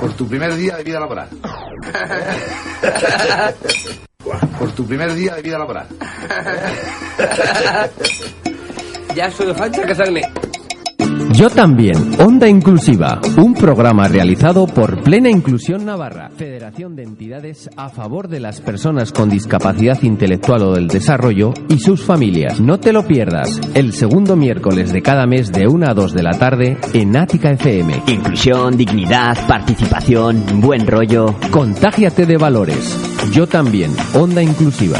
Por tu primer día de vida laboral. Por tu primer día de vida laboral. Ya solo falta casarme. Yo también, Onda Inclusiva, un programa realizado por Plena Inclusión Navarra, Federación de Entidades a favor de las personas con discapacidad intelectual o del desarrollo y sus familias. No te lo pierdas, el segundo miércoles de cada mes de 1 a 2 de la tarde en Ática FM. Inclusión, dignidad, participación, buen rollo. Contágiate de valores. Yo también, Onda Inclusiva.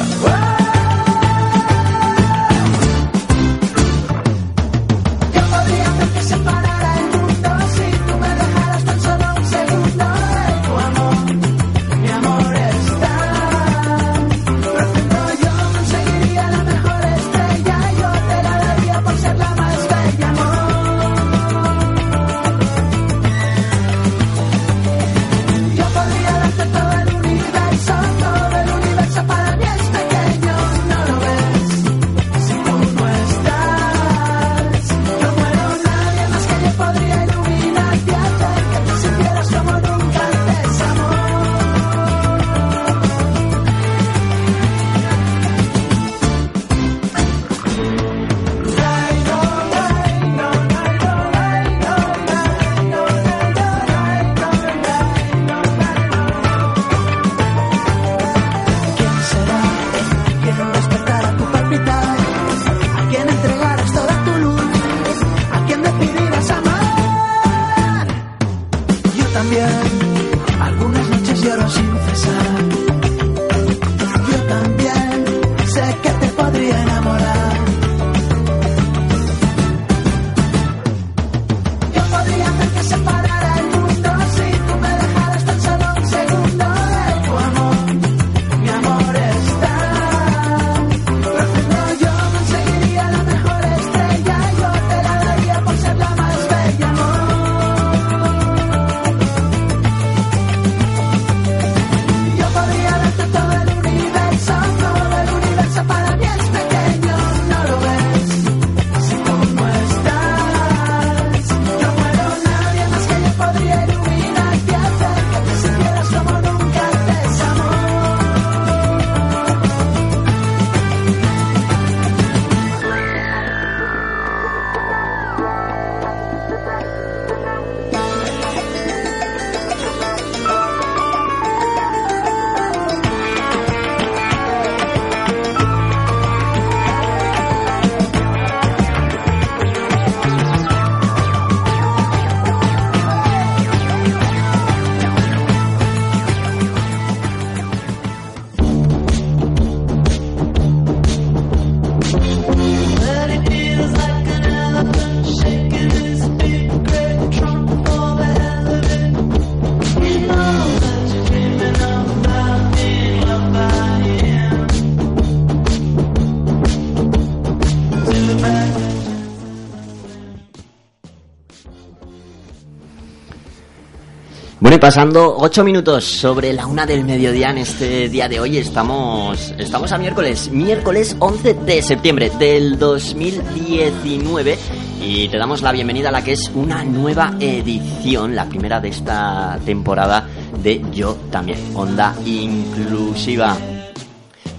Pasando ocho minutos sobre la una del mediodía en este día de hoy, estamos, estamos a miércoles, miércoles 11 de septiembre del 2019 y te damos la bienvenida a la que es una nueva edición, la primera de esta temporada de Yo también, Onda Inclusiva.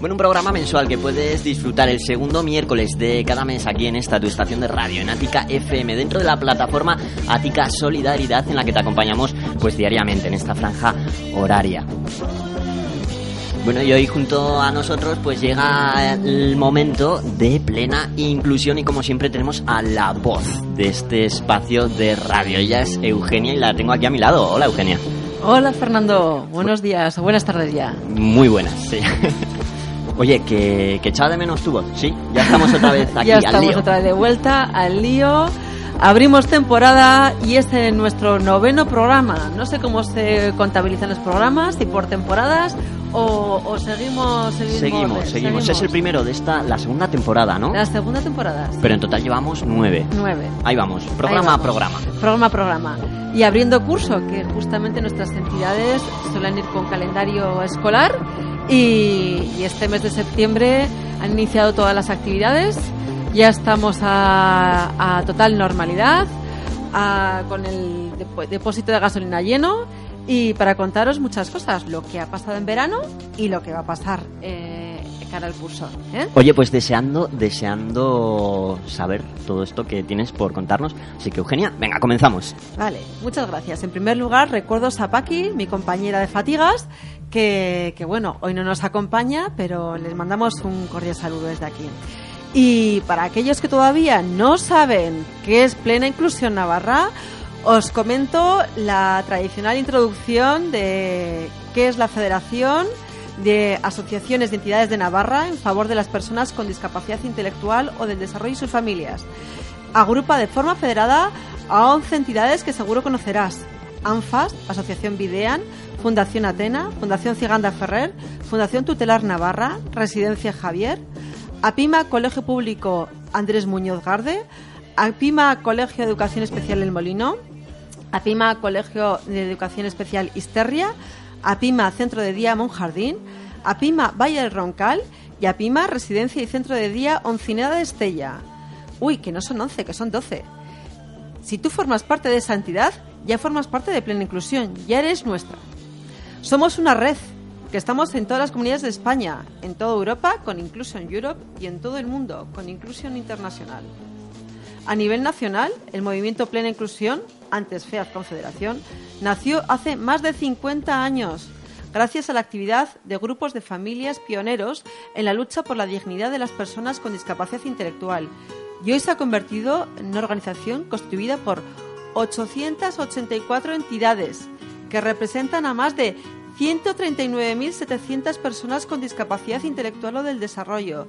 Bueno, un programa mensual que puedes disfrutar el segundo miércoles de cada mes aquí en esta tu estación de radio, en Ática FM, dentro de la plataforma Ática Solidaridad, en la que te acompañamos pues diariamente en esta franja horaria. Bueno, y hoy junto a nosotros pues llega el momento de plena inclusión y como siempre tenemos a la voz de este espacio de radio. Ella es Eugenia y la tengo aquí a mi lado. Hola Eugenia. Hola Fernando, buenos días o buenas tardes ya. Muy buenas, sí. Oye, que, que echaba de menos tu voz, ¿sí? Ya estamos otra vez aquí ya al estamos lío. otra vez de vuelta al lío, Abrimos temporada y es nuestro noveno programa. No sé cómo se contabilizan los programas, si por temporadas o, o seguimos, seguimos, seguimos, seguimos. Es el primero de esta, la segunda temporada, ¿no? La segunda temporada. Pero en total llevamos nueve. Nueve. Ahí vamos, programa a programa. Programa a programa. Y abriendo curso, que justamente nuestras entidades suelen ir con calendario escolar y, y este mes de septiembre han iniciado todas las actividades ya estamos a, total normalidad, con el depósito de gasolina lleno y para contaros muchas cosas, lo que ha pasado en verano y lo que va a pasar eh, cara al curso. ¿eh? Oye, pues deseando, deseando saber todo esto que tienes por contarnos. Así que Eugenia, venga, comenzamos. Vale, muchas gracias. En primer lugar, recuerdo a Paqui, mi compañera de fatigas, que, que bueno, hoy no nos acompaña, pero les mandamos un cordial saludo desde aquí. Y para aquellos que todavía no saben qué es Plena Inclusión Navarra, os comento la tradicional introducción de qué es la Federación de Asociaciones de Entidades de Navarra en favor de las personas con discapacidad intelectual o del desarrollo y sus familias. Agrupa de forma federada a 11 entidades que seguro conocerás. ANFAS, Asociación Videan, Fundación Atena, Fundación Ciganda Ferrer, Fundación Tutelar Navarra, Residencia Javier, APIMA Colegio Público Andrés Muñoz Garde, APIMA Colegio de Educación Especial El Molino, APIMA Colegio de Educación Especial Isterria, APIMA Centro de Día Monjardín, APIMA Valle del Roncal y APIMA Residencia y Centro de Día Oncineda de Estella. Uy, que no son 11, que son 12. Si tú formas parte de esa entidad, ya formas parte de Plena Inclusión, ya eres nuestra. Somos una red que estamos en todas las comunidades de España, en toda Europa con Inclusion Europe y en todo el mundo con Inclusión Internacional. A nivel nacional, el movimiento Plena Inclusión, antes FEAD Confederación, nació hace más de 50 años gracias a la actividad de grupos de familias pioneros en la lucha por la dignidad de las personas con discapacidad intelectual y hoy se ha convertido en una organización constituida por 884 entidades que representan a más de 139.700 personas con discapacidad intelectual o del desarrollo,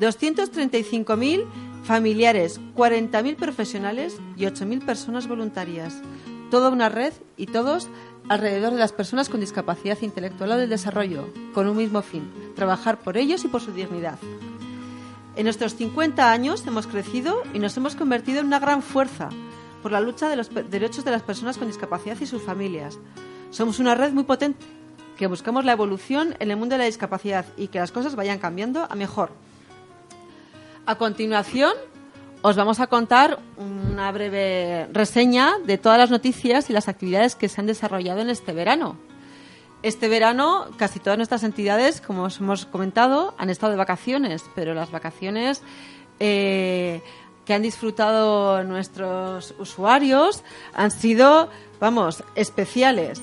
235.000 familiares, 40.000 profesionales y 8.000 personas voluntarias. Toda una red y todos alrededor de las personas con discapacidad intelectual o del desarrollo, con un mismo fin, trabajar por ellos y por su dignidad. En nuestros 50 años hemos crecido y nos hemos convertido en una gran fuerza por la lucha de los derechos de las personas con discapacidad y sus familias. Somos una red muy potente que buscamos la evolución en el mundo de la discapacidad y que las cosas vayan cambiando a mejor. A continuación, os vamos a contar una breve reseña de todas las noticias y las actividades que se han desarrollado en este verano. Este verano casi todas nuestras entidades, como os hemos comentado, han estado de vacaciones, pero las vacaciones eh, que han disfrutado nuestros usuarios han sido, vamos, especiales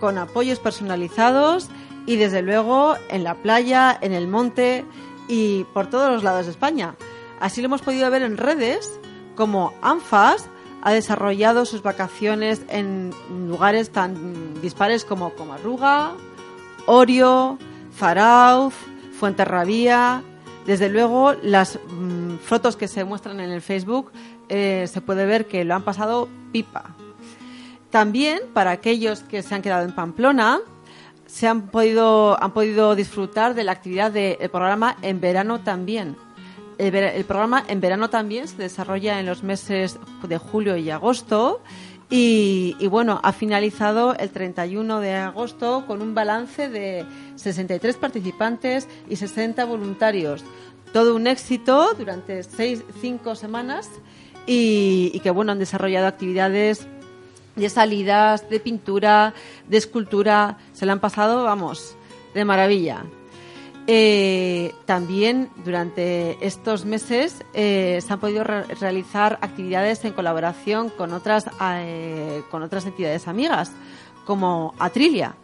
con apoyos personalizados y desde luego en la playa, en el monte y por todos los lados de España. Así lo hemos podido ver en redes como ANFAS ha desarrollado sus vacaciones en lugares tan dispares como Comarruga, Orio, Zarauz, Fuenterrabía. Desde luego, las mm, fotos que se muestran en el Facebook eh, se puede ver que lo han pasado pipa. También para aquellos que se han quedado en Pamplona, se han podido, han podido disfrutar de la actividad del programa En Verano también. El, programa En Verano también se desarrolla en los meses de julio y agosto. Y, bueno, ha finalizado el 31 de agosto con un balance de 63 participantes y 60 voluntarios. Todo un éxito durante seis, cinco semanas y, y que bueno, han desarrollado actividades de salidas, de pintura, de escultura, se le han pasado, vamos, de maravilla. Eh, también durante estos meses eh, se han podido realizar actividades en colaboración con otras, eh, con otras entidades amigas, como Atrilia.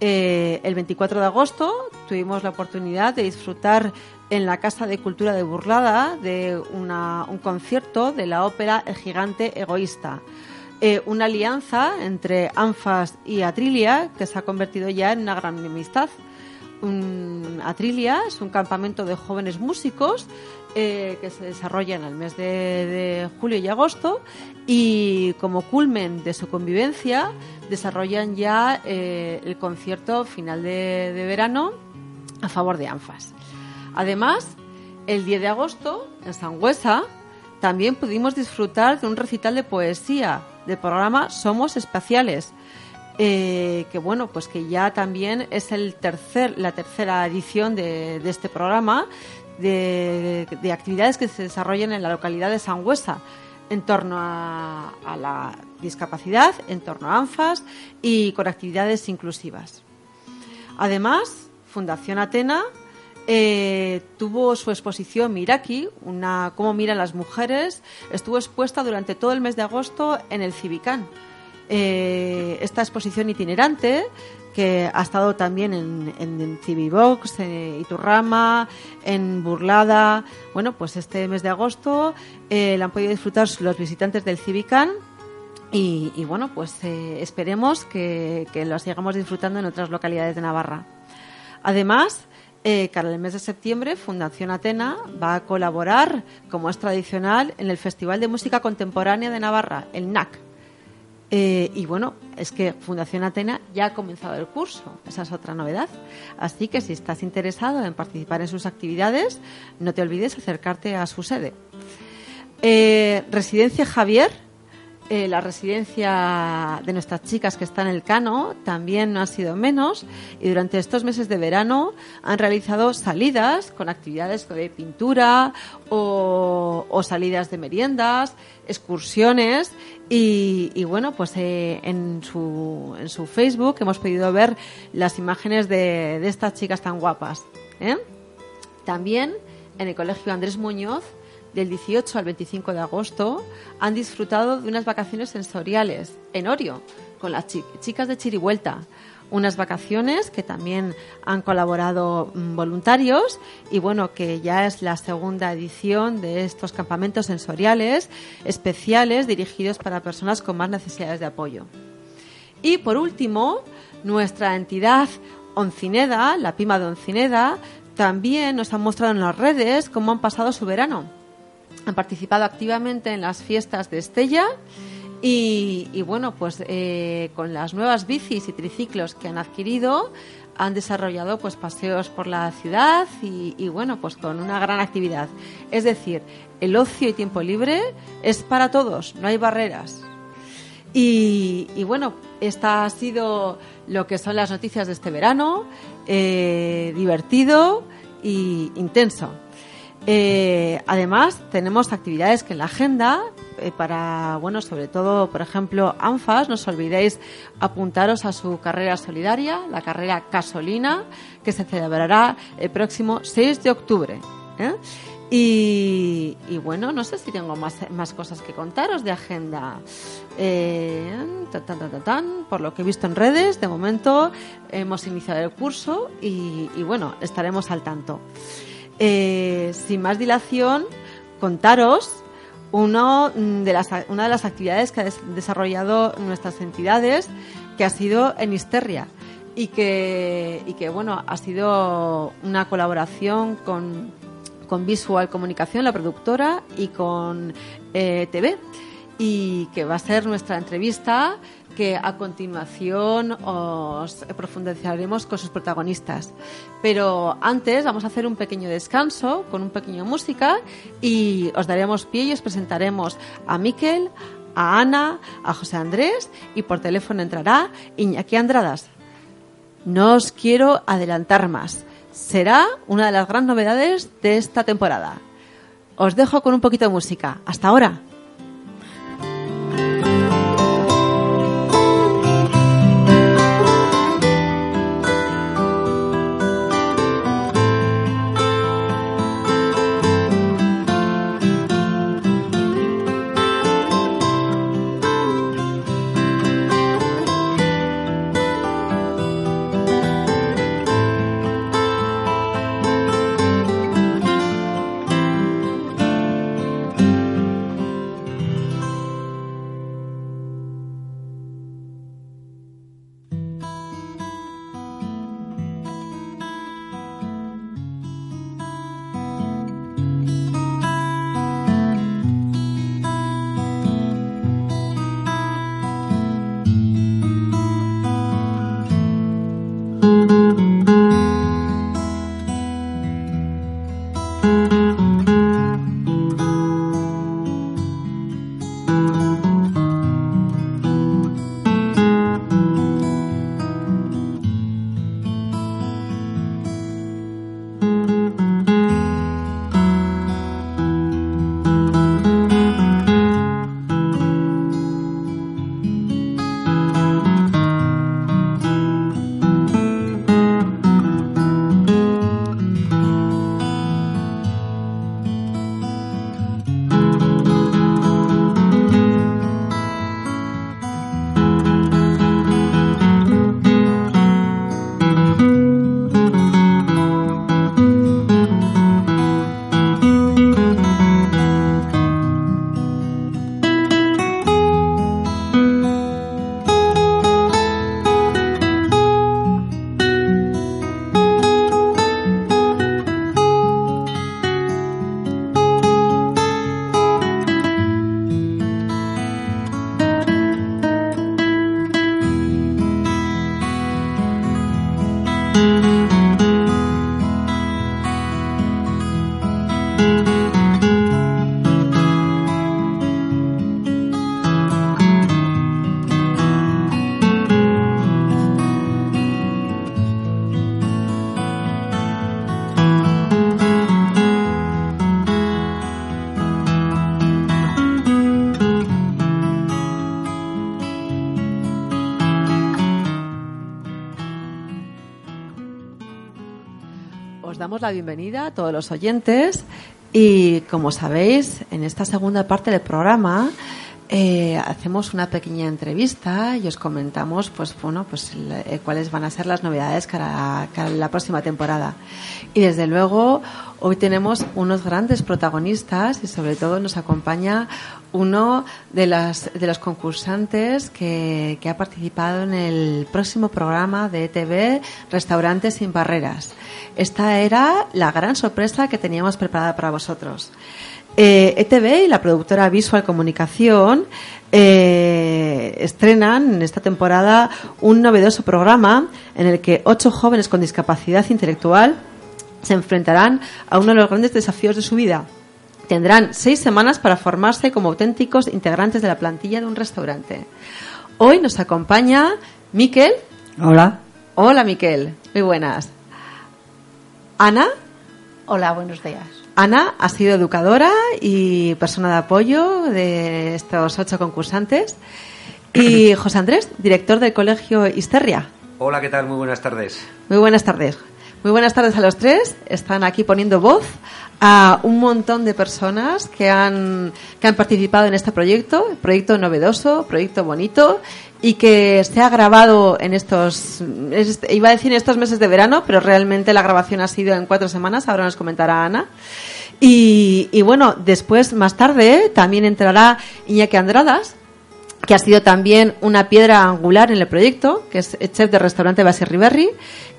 el 24 de agosto tuvimos la oportunidad de disfrutar en la Casa de Cultura de Burlada de un concierto de la ópera El Gigante Egoísta eh, una alianza entre ANFAS y Atrilia que se ha convertido ya en una gran amistad. Atrilia es un campamento de jóvenes músicos eh, que se desarrolla en el mes de, de julio y agosto y como culmen de su convivencia desarrollan ya eh, el concierto final de, de verano a favor de ANFAS. Además, el 10 de agosto, en Sangüesa, también pudimos disfrutar de un recital de poesía del programa Somos Espaciales, eh, que bueno, pues que ya también es el tercer, la tercera edición de, este programa de, de actividades que se desarrollan en la localidad de Sangüesa en torno a, a la discapacidad, en torno a ANFAS y con actividades inclusivas. Además, Fundación Atena eh, tuvo su exposición Miraki, una cómo miran las mujeres, estuvo expuesta durante todo el mes de agosto en el Cibicán. Eh, esta exposición itinerante que ha estado también en, en, en en Iturrama, en Burlada. Bueno, pues este mes de agosto eh, la han podido disfrutar los visitantes del Civicán y, bueno, pues esperemos que, que lo sigamos disfrutando en otras localidades de Navarra. Además, eh, el mes de septiembre, Fundación Atena va a colaborar, como es tradicional, en el Festival de Música Contemporánea de Navarra, el NAC. Eh, y bueno, es que Fundación Atena ya ha comenzado el curso, esa es otra novedad. Así que si estás interesado en participar en sus actividades, no te olvides acercarte a su sede. Eh, Residencia Javier, eh, la residencia de nuestras chicas que está en el Cano también no ha sido menos y durante estos meses de verano han realizado salidas con actividades de pintura o, salidas de meriendas, excursiones y, y bueno, pues eh, en, su, en su Facebook hemos podido ver las imágenes de, de estas chicas tan guapas. ¿eh? También en el Colegio Andrés Muñoz del 18 al 25 de agosto han disfrutado de unas vacaciones sensoriales en Orio con las chi chicas de Chirivuelta. Unas vacaciones que también han colaborado mmm, voluntarios y bueno, que ya es la segunda edición de estos campamentos sensoriales especiales dirigidos para personas con más necesidades de apoyo. Y por último, nuestra entidad Oncineda, la Pima de Oncineda, también nos han mostrado en las redes cómo han pasado su verano han participado activamente en las fiestas de Estella y, bueno, pues eh, con las nuevas bicis y triciclos que han adquirido han desarrollado pues paseos por la ciudad y, bueno, pues con una gran actividad. Es decir, el ocio y tiempo libre es para todos, no hay barreras. Y, y bueno, esta ha sido lo que son las noticias de este verano, eh, divertido e intenso. Eh, además, tenemos actividades que en la agenda, eh, para, bueno, sobre todo, por ejemplo, ANFAS, no os olvidéis apuntaros a su carrera solidaria, la carrera Casolina, que se celebrará el próximo 6 de octubre. ¿eh? Y, y, bueno, no sé si tengo más, más cosas que contaros de agenda. Por lo que he visto en redes, de momento hemos iniciado el curso y bueno, estaremos al tanto. Eh, sin más dilación, contaros uno de las, una de las actividades que han desarrollado nuestras entidades, que ha sido en Histeria y que, y que bueno, ha sido una colaboración con, con Visual Comunicación, la productora, y con eh, TV, y que va a ser nuestra entrevista que a continuación os profundizaremos con sus protagonistas. Pero antes vamos a hacer un pequeño descanso con un pequeño música y os daremos pie y os presentaremos a Miquel, a Ana, a José Andrés y por teléfono entrará Iñaki Andradas. No os quiero adelantar más. Será una de las grandes novedades de esta temporada. Os dejo con un poquito de música. Hasta ahora. Bienvenida a todos los oyentes. Y como sabéis, en esta segunda parte del programa eh, hacemos una pequeña entrevista y os comentamos pues bueno pues eh, cuáles van a ser las novedades para, la próxima temporada y desde luego hoy tenemos unos grandes protagonistas y sobre todo nos acompaña uno de, las, de los concursantes que, que ha participado en el próximo programa de ETV Restaurantes sin Barreras. Esta era la gran sorpresa que teníamos preparada para vosotros. ETV eh, e y la productora Visual Comunicación eh, estrenan en esta temporada un novedoso programa en el que ocho jóvenes con discapacidad intelectual se enfrentarán a uno de los grandes desafíos de su vida. Tendrán seis semanas para formarse como auténticos integrantes de la plantilla de un restaurante. Hoy nos acompaña Miquel. Hola. Hola, Miquel. Muy buenas. Ana. Hola, buenos días. Ana ha sido educadora y persona de apoyo de estos ocho concursantes. Y José Andrés, director del Colegio Histeria. Hola, ¿qué tal? Muy buenas tardes. Muy buenas tardes. Muy buenas tardes a los tres. Están aquí poniendo voz a un montón de personas que han, que han participado en este proyecto, proyecto novedoso, proyecto bonito y que se ha grabado en estos, iba a decir en estos meses de verano, pero realmente la grabación ha sido en cuatro semanas, ahora nos comentará Ana. Y, y bueno, después, más tarde, también entrará Iñaki Andradas, que ha sido también una piedra angular en el proyecto, que es chef de restaurante Base Riverri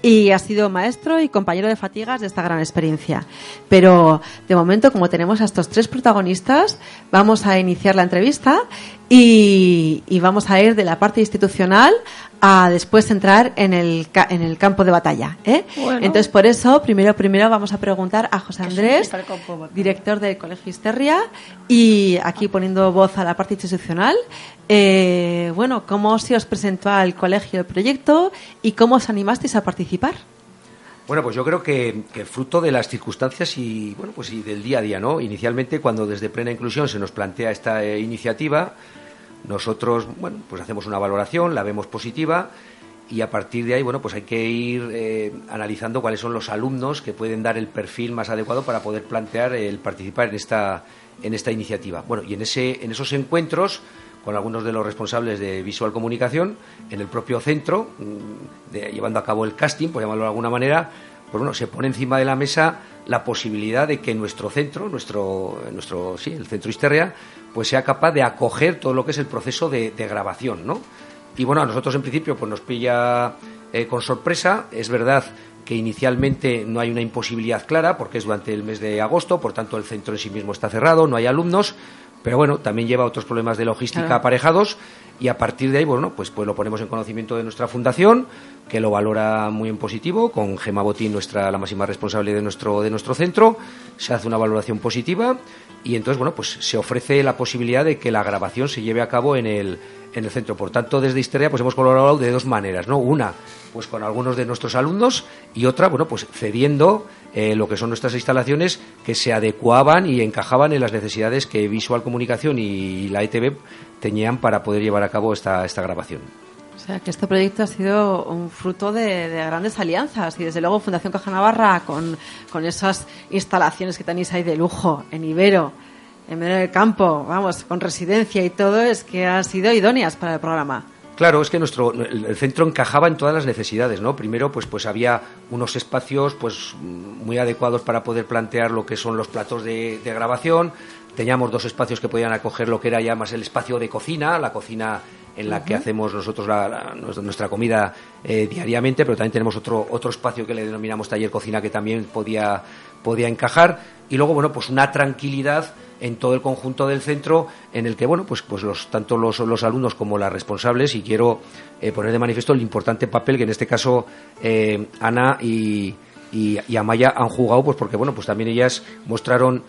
y ha sido maestro y compañero de fatigas de esta gran experiencia. Pero de momento, como tenemos a estos tres protagonistas, vamos a iniciar la entrevista y, vamos a ir de la parte institucional a después entrar en el, en el campo de batalla. ¿eh? Entonces, por eso, primero, primero vamos a preguntar a José Andrés, director del Colegio Histeria, y aquí poniendo voz a la parte institucional. Eh, bueno, ¿cómo se os presentó al colegio el proyecto y cómo os animasteis a participar? Bueno, pues yo creo que, fruto de las circunstancias y bueno, pues y del día a día, ¿no? Inicialmente, cuando desde Plena Inclusión se nos plantea esta eh, iniciativa, nosotros, bueno, pues hacemos una valoración, la vemos positiva y a partir de ahí, bueno, pues hay que ir eh, analizando cuáles son los alumnos que pueden dar el perfil más adecuado para poder plantear el participar en esta en esta iniciativa. Bueno, y en ese en esos encuentros con algunos de los responsables de visual comunicación en el propio centro, mm, llevando a cabo el casting, por llamarlo de alguna manera, pues bueno, se pone encima de la mesa la posibilidad de que nuestro centro, nuestro, nuestro sí, el centro Histeria, pues sea capaz de acoger todo lo que es el proceso de, grabación, ¿no? Y bueno, a nosotros en principio pues nos pilla eh, con sorpresa, es verdad que inicialmente no hay una imposibilidad clara porque es durante el mes de agosto, por tanto el centro en sí mismo está cerrado, no hay alumnos, pero bueno, también lleva otros problemas de logística aparejados y a partir de ahí, bueno, pues, pues lo ponemos en conocimiento de nuestra fundación, que lo valora muy en positivo, con Gema Botín, nuestra, la máxima responsable de nuestro, de nuestro centro, se hace una valoración positiva y entonces, bueno, pues se ofrece la posibilidad de que la grabación se lleve a cabo en el, en el centro. Por tanto, desde Histeria pues hemos colaborado de dos maneras, ¿no? Una, pues con algunos de nuestros alumnos y otra, bueno, pues cediendo eh, lo que son nuestras instalaciones que se adecuaban y encajaban en las necesidades que Visual Comunicación y la ETV tenían para poder llevar a cabo esta, esta grabación. O sea, que este proyecto ha sido un fruto de, grandes alianzas y desde luego Fundación Caja Navarra con, con esas instalaciones que tenéis ahí de lujo en Ibero, en medio del campo, vamos, con residencia y todo, es que han sido idóneas para el programa. Claro, es que nuestro el, centro encajaba en todas las necesidades, ¿no? Primero, pues pues había unos espacios pues muy adecuados para poder plantear lo que son los platos de, grabación. Teníamos dos espacios que podían acoger lo que era ya más el espacio de cocina, la cocina en la que hacemos nosotros nuestra comida eh, diariamente, pero también tenemos otro otro espacio que le denominamos taller cocina que también podía podía encajar y luego bueno pues una tranquilidad en todo el conjunto del centro en el que bueno pues pues los tanto los, los alumnos como las responsables y quiero eh, poner de manifiesto el importante papel que en este caso eh, Ana y, y, Amaya han jugado pues porque bueno pues también ellas mostraron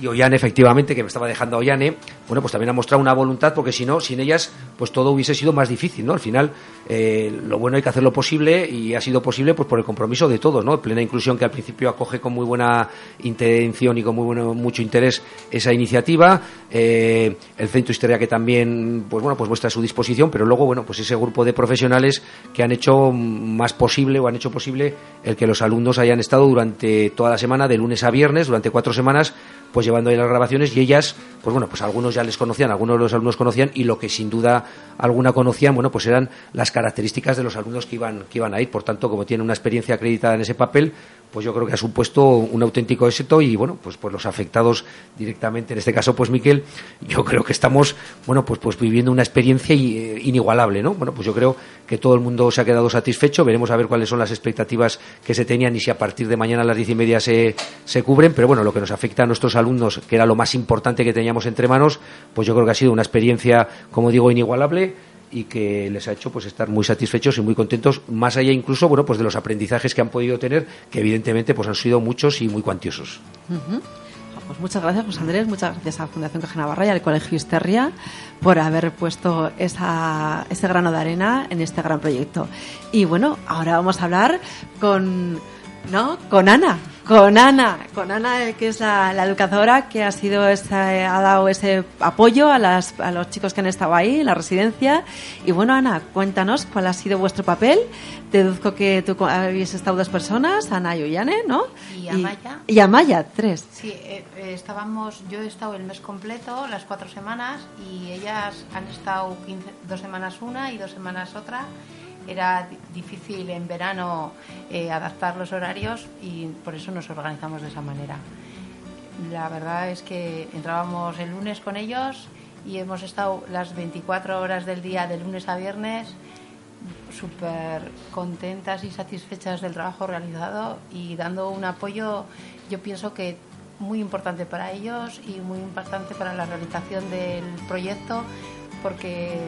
y Ollane, efectivamente, que me estaba dejando a Ollane, bueno, pues también ha mostrado una voluntad, porque si no, sin ellas, pues todo hubiese sido más difícil, ¿no? Al final, eh, lo bueno hay que hacer lo posible y ha sido posible pues por el compromiso de todos, ¿no? Plena inclusión que al principio acoge con muy buena intención y con muy bueno, mucho interés esa iniciativa, eh, el Centro Historia que también, pues bueno, pues muestra su disposición, pero luego, bueno, pues ese grupo de profesionales que han hecho más posible o han hecho posible el que los alumnos hayan estado durante toda la semana, de lunes a viernes, durante cuatro semanas, pues llevando ahí las grabaciones y ellas, pues bueno, pues algunos ya les conocían, algunos de los alumnos conocían y lo que sin duda alguna conocían, bueno, pues eran las características de los alumnos que iban, que iban a ir. Por tanto, como tienen una experiencia acreditada en ese papel, pues yo creo que ha supuesto un auténtico éxito y bueno, pues pues los afectados directamente, en este caso, pues Miquel, yo creo que estamos, bueno, pues pues viviendo una experiencia eh, inigualable, ¿no? Bueno, pues yo creo que todo el mundo se ha quedado satisfecho, veremos a ver cuáles son las expectativas que se tenían y si a partir de mañana a las diez y media se, se cubren, pero bueno, lo que nos afecta a nuestros alumnos, que era lo más importante que teníamos entre manos, pues yo creo que ha sido una experiencia, como digo, inigualable y que les ha hecho pues estar muy satisfechos y muy contentos más allá incluso bueno pues de los aprendizajes que han podido tener que evidentemente pues han sido muchos y muy cuantiosos. Pues muchas gracias José Andrés. Muchas gracias a la Fundación Caja Navarra y al Colegio Histeria por haber puesto esa, ese grano de arena en este gran proyecto. Y bueno ahora vamos a hablar con no con Ana con Ana, con Ana, que es la, educadora que ha sido ha dado ese apoyo a, las, a los chicos que han estado ahí en la residencia. Y bueno, Ana, cuéntanos cuál ha sido vuestro papel. Deduzco que tú habéis estado dos personas, Ana y Ollane, ¿no? Y Amaya. Y, Amaya, tres. Sí, eh, eh, estábamos, yo he estado el mes completo, las cuatro semanas, y ellas han estado dos semanas una y dos semanas otra era difícil en verano eh, adaptar los horarios y por eso nos organizamos de esa manera. La verdad es que entrábamos el lunes con ellos y hemos estado las 24 horas del día de lunes a viernes súper contentas y satisfechas del trabajo realizado y dando un apoyo, yo pienso que muy importante para ellos y muy importante para la realización del proyecto porque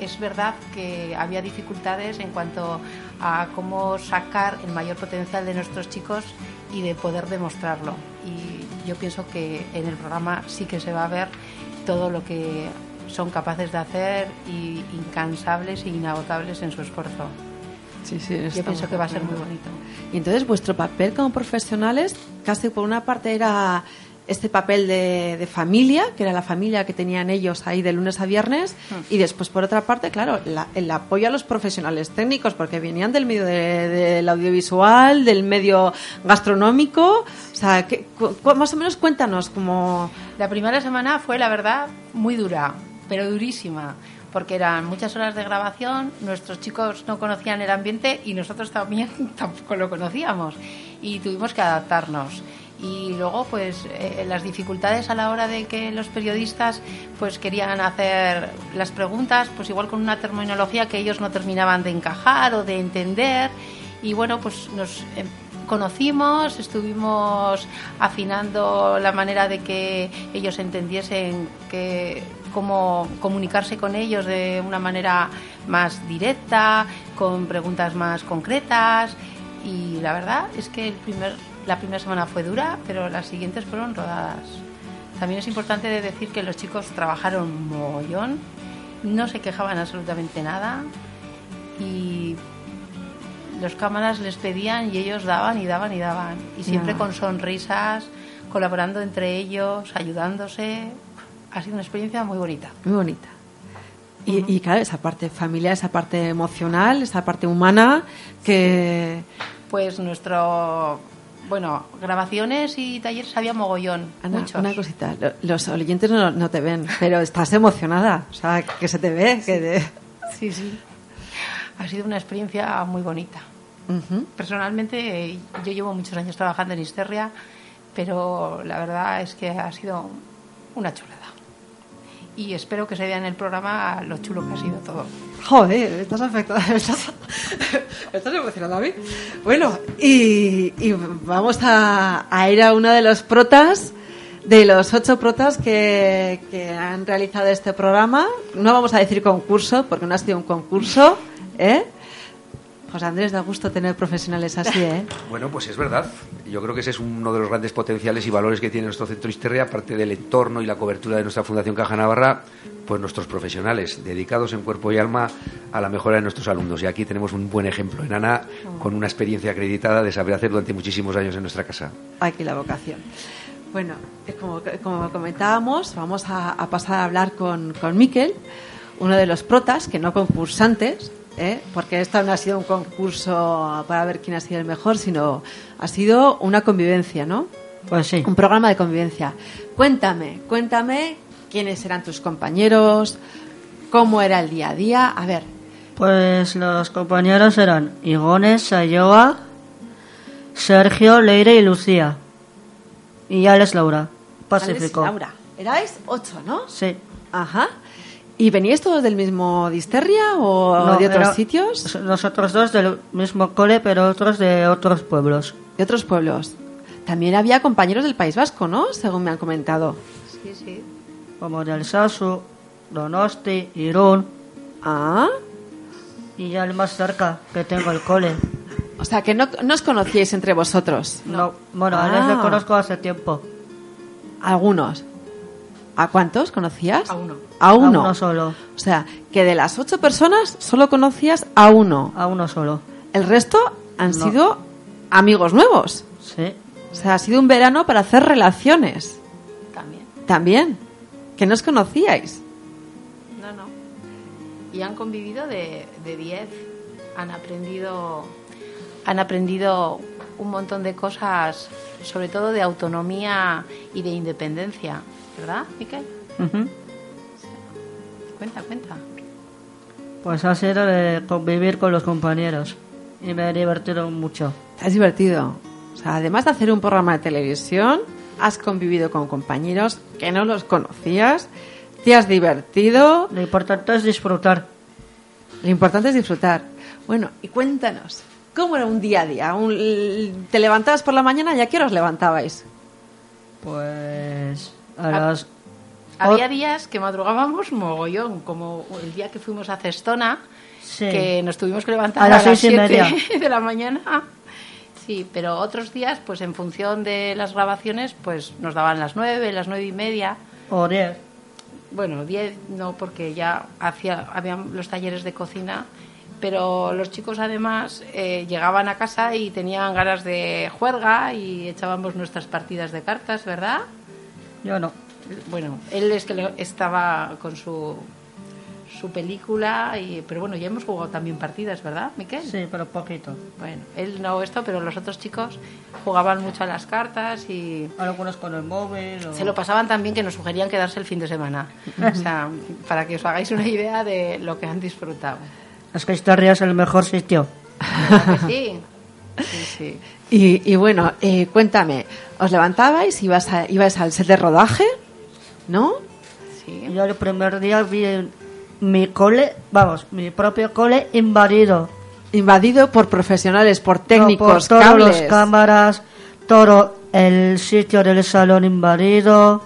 es verdad que había dificultades en cuanto a cómo sacar el mayor potencial de nuestros chicos y de poder demostrarlo. Y yo pienso que en el programa sí que se va a ver todo lo que son capaces de hacer y incansables e inagotables en su esfuerzo. Sí, sí, yo pienso que va a ser muy bonito. Y entonces vuestro papel como profesionales, casi por una parte era este papel de, familia, que era la familia que tenían ellos ahí de lunes a viernes, y después, por otra parte, claro, el apoyo a los profesionales técnicos, porque venían del medio del audiovisual, del medio gastronómico. O sea, que, más o menos cuéntanos cómo. La primera semana fue, la verdad, muy dura, pero durísima porque eran muchas horas de grabación, nuestros chicos no conocían el ambiente y nosotros también tampoco lo conocíamos y tuvimos que adaptarnos y luego pues eh, las dificultades a la hora de que los periodistas pues querían hacer las preguntas pues igual con una terminología que ellos no terminaban de encajar o de entender. Y bueno pues nos em, conocimos estuvimos afinando la manera de que ellos entendiesen que cómo comunicarse con ellos de una manera más directa con preguntas más concretas. Y la verdad es que el primer la primera semana fue dura, pero las siguientes fueron rodadas. También es importante decir que los chicos trabajaron mogollón, no se quejaban absolutamente nada y los cámaras les pedían y ellos daban y daban y daban. Y siempre con sonrisas, colaborando entre ellos, ayudándose. Ha sido una experiencia muy bonita. Muy bonita. Y, y, claro, esa parte familiar, esa parte emocional, esa parte humana que... Pues nuestro bueno, grabaciones y talleres había mogollón. una cosita, los oyentes no, te ven, pero estás emocionada, o sea, que se te ve. Que Sí, sí. Ha sido una experiencia muy bonita. Personalmente, yo llevo muchos años trabajando en Histeria, pero la verdad es que ha sido una chulada y espero que se vea en el programa lo chulo que ha sido todo. Joder, estás afectada, estás, estás emocionada mí. Bueno, y, vamos a, ir a uno de los protas, de los ocho protas que, que, han realizado este programa. No vamos a decir concurso, porque no ha sido un concurso, ¿eh? José Andrés, da gusto tener profesionales así, ¿eh? Bueno, pues es verdad. Yo creo que ese es uno de los grandes potenciales y valores que tiene nuestro centro Histerria, aparte del entorno y la cobertura de nuestra Fundación Caja Navarra, pues nuestros profesionales, dedicados en cuerpo y alma a la mejora de nuestros alumnos. Y aquí tenemos un buen ejemplo en Ana, con una experiencia acreditada de saber hacer durante muchísimos años en nuestra casa. Aquí la vocación. Bueno, como, como comentábamos, vamos a, a pasar a hablar con, con Miquel, uno de los protas, que no concursantes, ¿eh? porque esto no ha sido un concurso para ver quién ha sido el mejor, sino ha sido una convivencia, ¿no? Pues sí. Un programa de convivencia. Cuéntame, cuéntame quiénes eran tus compañeros, cómo era el día a día. A ver, Pues los compañeros eran Igones, Sayoa, Sergio, Leire y Lucía. Y Alex Laura, Pacífico. Alex y Laura. Erais ocho, ¿no? Sí. Ajá. ¿Y veníais todos del mismo Disterria o No, de otros sitios? Nosotros dos del mismo cole, pero otros de otros pueblos. De otros pueblos. También había compañeros del País Vasco, ¿no? Según me han comentado. Sí, sí. Como del Sasu, Donosti, Irún Ah, y ya el más cerca que tengo el cole. o sea que no, no os conocíais entre vosotros. No, bueno, a Alex Ah. le conozco hace tiempo. Algunos. ¿A cuántos conocías? A uno. A uno. A uno solo. O sea, que de las ocho personas solo conocías a uno. A uno solo. El resto han No. sido amigos nuevos. Sí. O sea, ha sido un verano para hacer relaciones. También. También. Que no os conocíais. No, no. Y han convivido de de 10. han aprendido han aprendido un montón de cosas, sobre todo de autonomía y de independencia, ¿verdad, Miquel? Cuenta, cuenta. Pues ha sido de convivir con los compañeros. Y me he divertido mucho. Te has divertido. O sea, además de hacer un programa de televisión, has convivido con compañeros que no los conocías, te has divertido. Lo importante es disfrutar. Lo importante es disfrutar. Bueno, y cuéntanos, ¿cómo era un día a día? Un- ¿Te levantabas por la mañana y a qué hora os levantabais? Pues a las... Había días que madrugábamos mogollón, como el día que fuimos a Cestona, Sí. que nos tuvimos que levantar A a las las, seis y 7 media. de la mañana. Sí, pero otros días, pues en función de las grabaciones, pues nos daban las nueve, las nueve y media. O diez. Bueno, 10 no, porque ya hacía, habían los talleres de cocina, pero los chicos además eh, llegaban a casa y tenían ganas de juerga y echábamos nuestras partidas de cartas, ¿verdad? Yo no. Bueno, él es que estaba con su, su película, y, pero bueno, ya hemos jugado también partidas, ¿verdad, Miquel? Sí, pero poquito. Bueno, él no esto, pero los otros chicos jugaban mucho a las cartas y Algunos con el móvil. O... se lo pasaban tan bien que nos sugerían quedarse el fin de semana. O sea, para que os hagáis una idea de lo que han disfrutado. Es que Historia es el mejor sitio. ¿Verdad que sí? Sí, sí. Y, y bueno, eh, cuéntame, ¿os levantabais, ibas, a- ibais al set de rodaje? ¿No? sí. Yo el primer día vi mi cole, vamos, mi propio cole invadido. Invadido por profesionales, por No, técnicos, por todos cables. los cámaras, todo el sitio del salón invadido,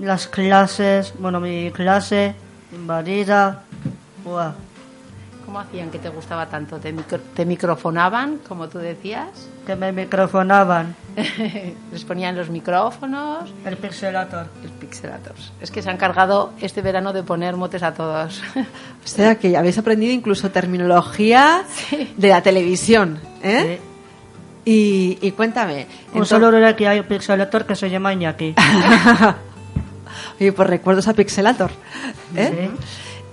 las clases, bueno, mi clase invadida. Buah. ¿Cómo hacían que te gustaba tanto? ¿Te, micro- te microfonaban, como tú decías? Que me microfonaban. Les ponían los micrófonos, El pixelator. el pixelators. Es que se han cargado este verano de poner motes a todos. O sea, que habéis aprendido incluso terminología de la televisión, ¿eh? Y, y cuéntame. Un entonces- solo era que hay un pixelator que se llama Iñaki. Oye, pues recuerdos a Pixelator. ¿eh?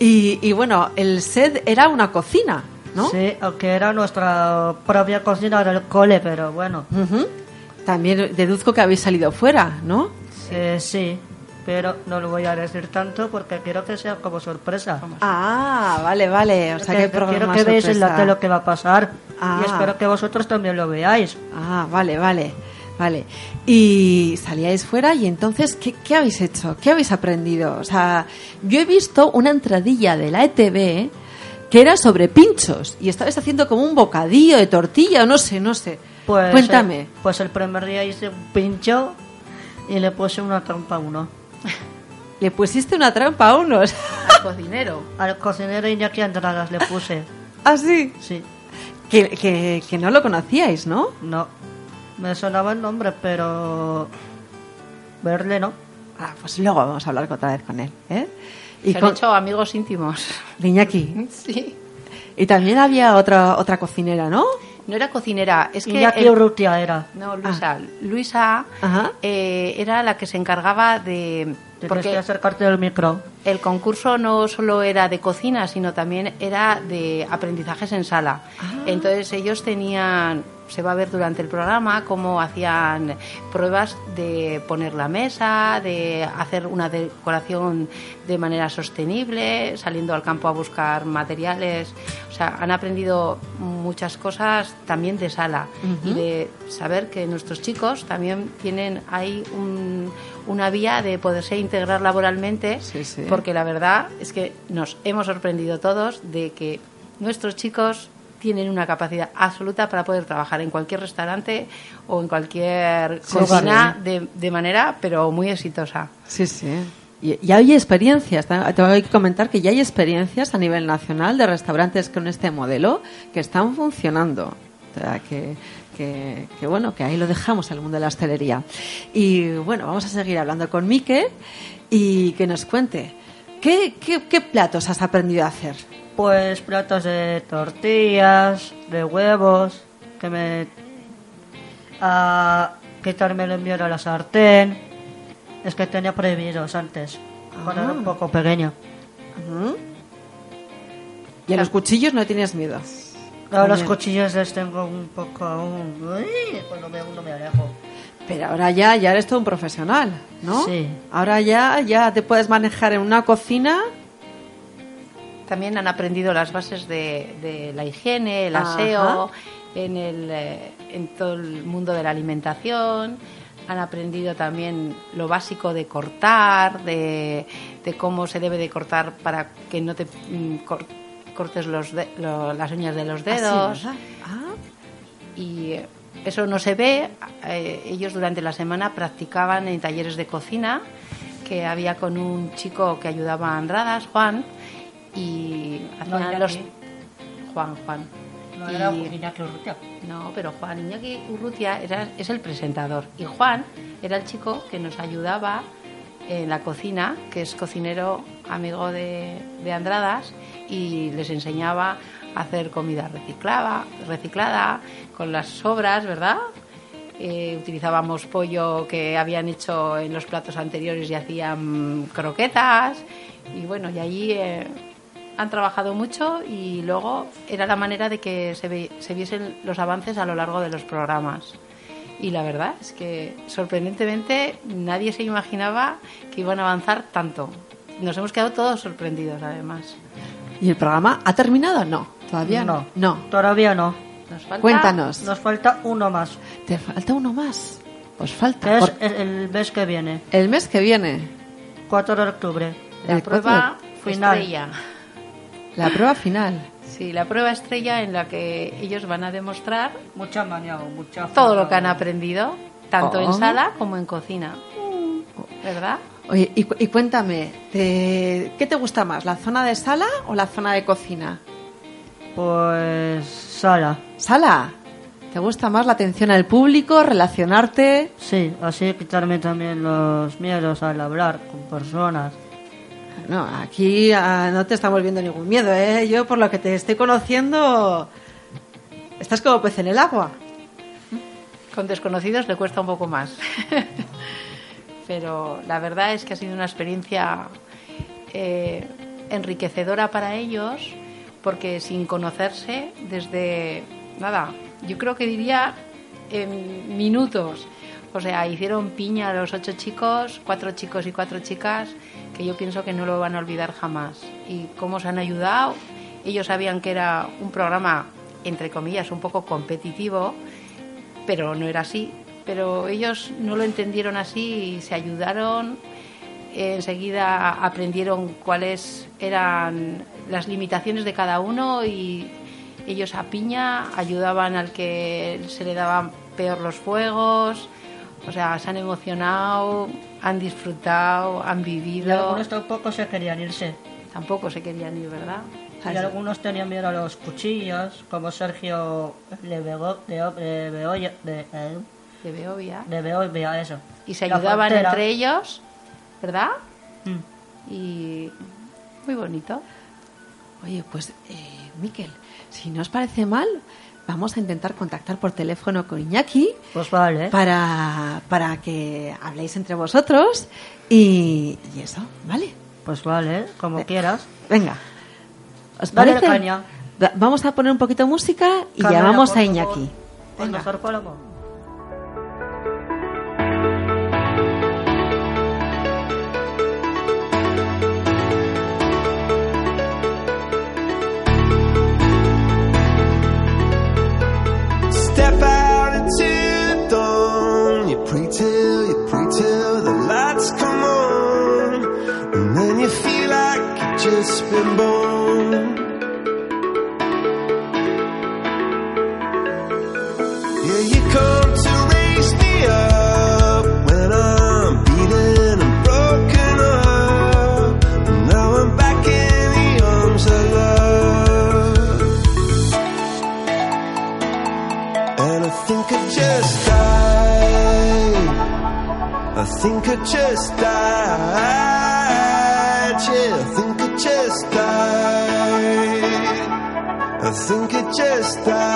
Y, y bueno, el set era una cocina, ¿no? Sí, aunque era nuestra propia cocina del cole, pero bueno. También deduzco que habéis salido fuera, ¿no? Eh, sí, pero no lo voy a decir tanto porque quiero que sea como sorpresa. Ah, vale, vale. O sea, que, hay quiero que veáis en la tele lo que va a pasar Ah. y espero que vosotros también lo veáis. Ah, vale, vale, vale. Y salíais fuera y entonces, ¿qué, qué habéis hecho? ¿Qué habéis aprendido? O sea, yo he visto una entradilla de la ETV que era sobre pinchos y estabais haciendo como un bocadillo de tortilla o no sé, no sé. Pues, Cuéntame. eh, pues el primer día hice un pincho y le puse una trampa a uno. Le pusiste una trampa a unos. Al cocinero. Al cocinero Iñaki Andradas le puse. ¿Ah, sí? Sí. Que, que, que no lo conocíais, ¿no? No. Me sonaba el nombre, pero. Verle no. Ah, pues luego vamos a hablar otra vez con él, ¿eh? Y Se han hecho amigos íntimos. Iñaki. Sí. Y también había otra otra cocinera, ¿no? No era cocinera, es que... Iñaki el- Urrutia era. No, Luisa. Luisa Ajá. eh, era la que se encargaba de... Tienes Porque que acercarte del micro. el concurso no solo era de cocina, sino también era de aprendizajes en sala. Entonces ellos tenían, se va a ver durante el programa, cómo hacían pruebas de poner la mesa, de hacer una decoración de manera sostenible, saliendo al campo a buscar materiales. O sea, han aprendido muchas cosas también de sala y de saber que nuestros chicos también tienen ahí un- una vía de poderse integrar laboralmente Sí, sí. porque la verdad es que nos hemos sorprendido todos de que nuestros chicos tienen una capacidad absoluta para poder trabajar en cualquier restaurante o en cualquier Sí, cocina sí. de, de manera pero muy exitosa. Sí, sí. Y ya hay experiencias, te voy a comentar que ya hay experiencias a nivel nacional de restaurantes con este modelo que están funcionando. O sea, que, que, que bueno, que ahí lo dejamos el mundo de la hostelería. Y bueno, vamos a seguir hablando con Mike y que nos cuente, ¿qué, qué, qué platos has aprendido a hacer? Pues platos de tortillas, de huevos, que me. a quitarme el envío a la sartén. Es que tenía prohibidos antes, cuando era un poco pequeño. Ujú. Y a los cuchillos no tienes miedo. Ahora los Bien. cuchillos les tengo un poco aún. Uy, cuando me uno me alejo. Pero ahora ya, ya eres todo un profesional, ¿no? Sí. Ahora ya, ya te puedes manejar en una cocina. También han aprendido las bases de, de la higiene, el Ajá. aseo, en, el, eh, en todo el mundo de la alimentación. Han aprendido también lo básico de cortar, de, de cómo se debe de cortar para que no te mm, cor- cortes los de- lo- las uñas de los dedos. Así, ¿verdad? Ah, y eh, eso no se ve. Eh, ellos durante la semana practicaban en talleres de cocina que había con un chico que ayudaba a Andradas, Juan, y No, hacían Iñaki. los Juan, Juan. No Y- era Iñaki Urrutia. no, pero Juan Iñaki Urrutia era, es el presentador y Juan era el chico que nos ayudaba en la cocina, que es cocinero amigo de, de Andradas y les enseñaba a hacer comida reciclada, reciclada con las sobras, ¿verdad? Eh, utilizábamos pollo que habían hecho en los platos anteriores y hacían croquetas y bueno, y allí eh, han trabajado mucho y luego era la manera de que se, ve- se viesen los avances a lo largo de los programas. Y la verdad es que sorprendentemente nadie se imaginaba que iban a avanzar tanto. Nos hemos quedado todos sorprendidos además. ¿Y el programa ha terminado? No, todavía no. No. No. Todavía no. Nos falta Cuéntanos. Nos falta uno más. Te falta uno más. Os falta. Es Por- el, mes que viene, El mes que viene. 4 de octubre. la el prueba final. estrella. La prueba final. Sí, la prueba estrella en la que ellos van a demostrar Mucha maniao, mucha todo lo que han aprendido, tanto Oh. en sala como en cocina. ¿Verdad? Oye, y, cu- y cuéntame, ¿te- ¿qué te gusta más, la zona de sala o la zona de cocina? Pues sala. ¿Sala? ¿Te gusta más la atención al público, relacionarte? Sí, así quitarme también los miedos al hablar con personas. No, aquí ah, no te estamos viendo ningún miedo, ¿eh? Yo, por lo que te estoy conociendo, estás como pez en el agua. Con desconocidos le cuesta un poco más. Pero la verdad es que ha sido una experiencia eh, enriquecedora para ellos, porque sin conocerse desde nada, yo creo que diría en minutos. O sea, hicieron piña los ocho chicos, cuatro chicos y cuatro chicas, que yo pienso que no lo van a olvidar jamás. Y cómo se han ayudado. Ellos sabían que era un programa, entre comillas, un poco competitivo, pero no era así. Pero ellos no lo entendieron así y se ayudaron. Enseguida aprendieron cuáles eran las limitaciones de cada uno y ellos a piña ayudaban al que se le daban peor los fuegos. O sea, se han emocionado, han disfrutado, han Y vivido. algunos tampoco se querían irse. Tampoco se querían ir, ¿verdad? Y algunos tenían miedo a los cuchillos, como Sergio de, Bego- de, O- de Beoya- de, eh, De Beovia. de Beoya, eso. Y se La ayudaban frontera. entre ellos, ¿verdad? Mm. Y muy bonito. Oye, pues, eh, Miquel, si no os parece mal, vamos a intentar contactar por teléfono con Iñaki Pues vale. para, para que habléis entre vosotros y, y eso, ¿vale? Pues vale, como quieras. Venga. ¿Os Dale parece? caña. Vamos a poner un poquito de música y llamamos a favor. Iñaki. Pues Venga. Just been born. Yeah, you come to raise me up when I'm beaten and broken up. And now I'm back in the arms of love. And I think I just died. I think I just died. just that.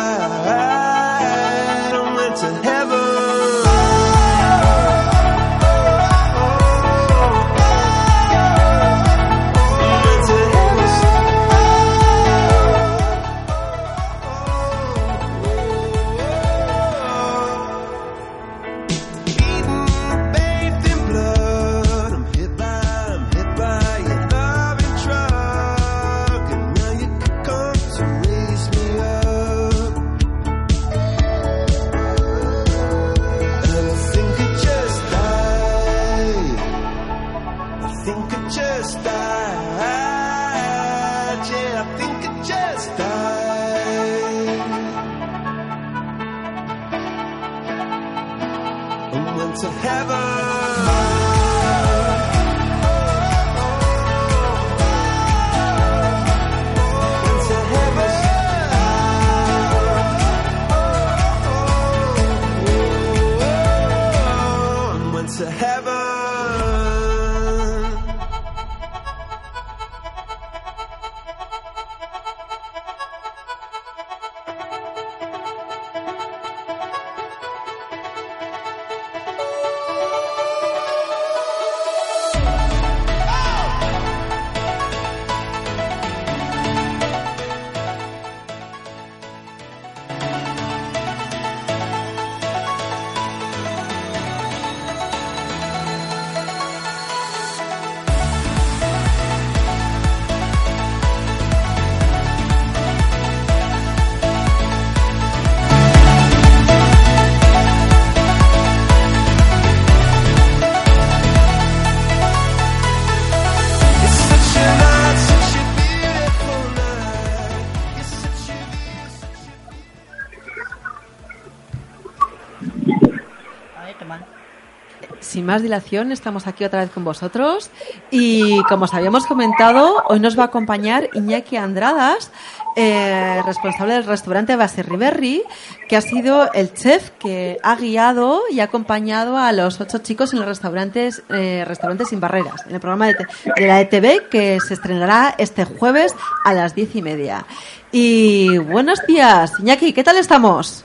Más dilación, estamos aquí otra vez con vosotros y como os habíamos comentado, hoy nos va a acompañar Iñaki Andradas, eh, responsable del restaurante Base Riverri, que ha sido el chef que ha guiado y ha acompañado a los ocho chicos en los restaurantes, eh, restaurantes sin barreras, en el programa de, de la ETV que se estrenará este jueves a las diez y media. Y buenos días, Iñaki, ¿qué tal estamos?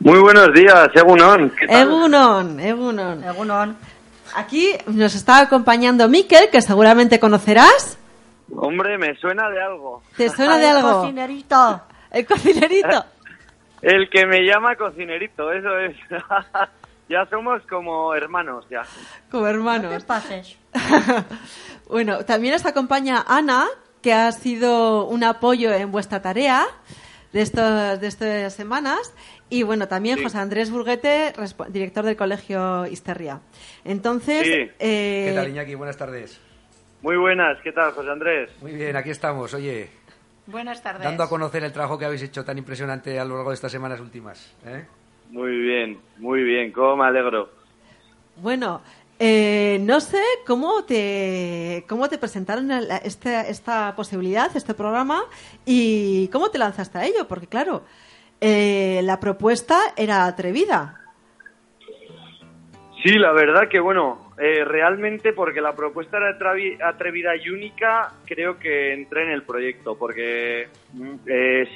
Muy buenos días, Egunon. ¿Qué tal? Egunon, Egunon. Egunon. Aquí nos está acompañando Miquel, que seguramente conocerás. Hombre, me suena de algo. ¿Te suena Ay, de algo? Cocinerito. El cocinerito. El que me llama cocinerito, eso es. ya somos como hermanos, ya. Como No te hermanos. pases. bueno, también nos acompaña Ana, que ha sido un apoyo en vuestra tarea de, estos, de estas semanas. Y bueno, también Sí. José Andrés Burguete, respo- director del Colegio Isterria. Entonces, Sí. eh, ¿Qué tal, Iñaki? Buenas tardes. Muy buenas, ¿qué tal, José Andrés? Muy bien, aquí estamos. Oye, Buenas tardes. dando a conocer el trabajo que habéis hecho tan impresionante a lo largo de estas semanas últimas. ¿eh? Muy bien, muy bien, cómo me alegro. bueno, Eh, no sé cómo te, cómo te presentaron la- esta, posibilidad, este programa, y cómo te lanzaste a ello, porque claro, eh, la propuesta era atrevida. Sí, la verdad que bueno, eh, realmente porque la propuesta era atrevida y única, creo que entré en el proyecto, porque mm,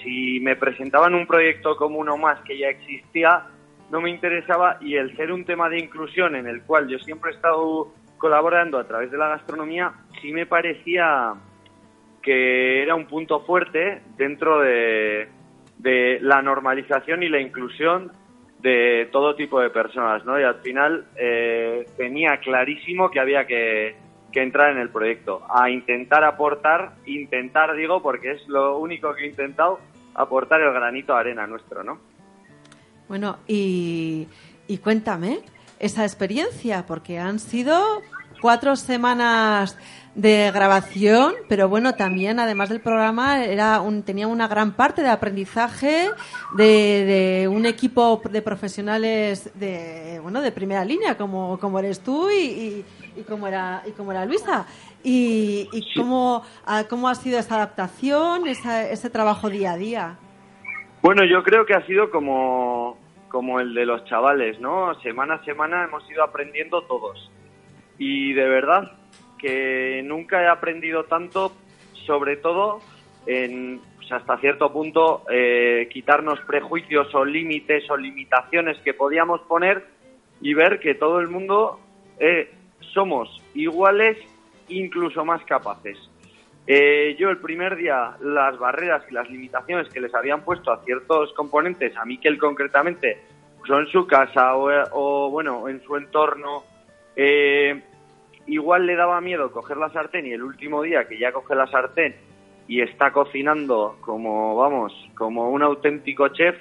si me presentaban un proyecto como uno más que ya existía, no me interesaba y el ser un tema de inclusión en el cual yo siempre he estado colaborando a través de la gastronomía, sí me parecía que era un punto fuerte dentro de, de la normalización y la inclusión de todo tipo de personas, ¿no? Y al final eh, tenía clarísimo que había que, que entrar en el proyecto, a intentar aportar, intentar digo, porque es lo único que he intentado, aportar el granito de arena nuestro, ¿no? Bueno, y, y cuéntame esa experiencia, porque han sido cuatro semanas de grabación, pero bueno, también además del programa era un, tenía una gran parte de aprendizaje de, de un equipo de profesionales de bueno de primera línea como, como eres tú y, y, y como era y como era Luisa y, y cómo, ah, cómo ha sido esa adaptación, esa- ese trabajo día a día. Bueno, yo creo que ha sido como, como el de los chavales, ¿no? Semana a semana hemos ido aprendiendo todos. Y de verdad que nunca he aprendido tanto, sobre todo en, pues, hasta cierto punto, eh, quitarnos prejuicios o límites o limitaciones que podíamos poner y ver que todo el mundo eh, somos iguales, incluso más capaces. Eh, yo el primer día las barreras y las limitaciones que les habían puesto a ciertos componentes, a Miquel concretamente, en su casa o, o, bueno, en su entorno, eh, igual le daba miedo coger la sartén y el último día que ya coge la sartén y está cocinando como, vamos, como un auténtico chef,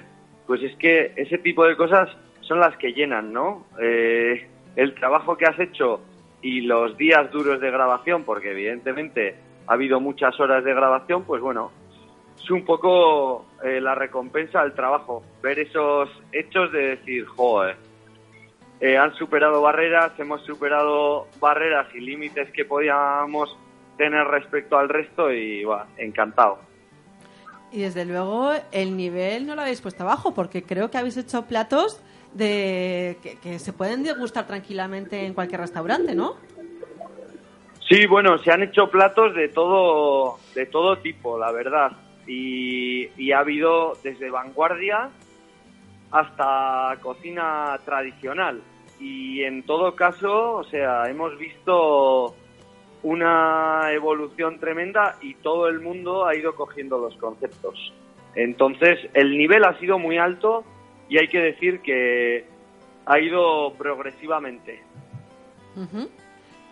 pues es que ese tipo de cosas son las que llenan, ¿no? Eh, el trabajo que has hecho y los días duros de grabación, porque evidentemente ha habido muchas horas de grabación, pues bueno, es un poco eh, la recompensa al trabajo, ver esos hechos de decir, joder, eh, han superado barreras, hemos superado barreras y límites que podíamos tener respecto al resto y va, encantado. Y desde luego el nivel no lo habéis puesto abajo porque creo que habéis hecho platos de que, que se pueden degustar tranquilamente en cualquier restaurante, ¿no? Sí, bueno, se han hecho platos de todo, de todo tipo, la verdad. Y, y ha habido desde vanguardia hasta cocina tradicional. Y en todo caso, o sea, hemos visto una evolución tremenda y todo el mundo ha ido cogiendo los conceptos. Entonces, el nivel ha sido muy alto y hay que decir que ha ido progresivamente.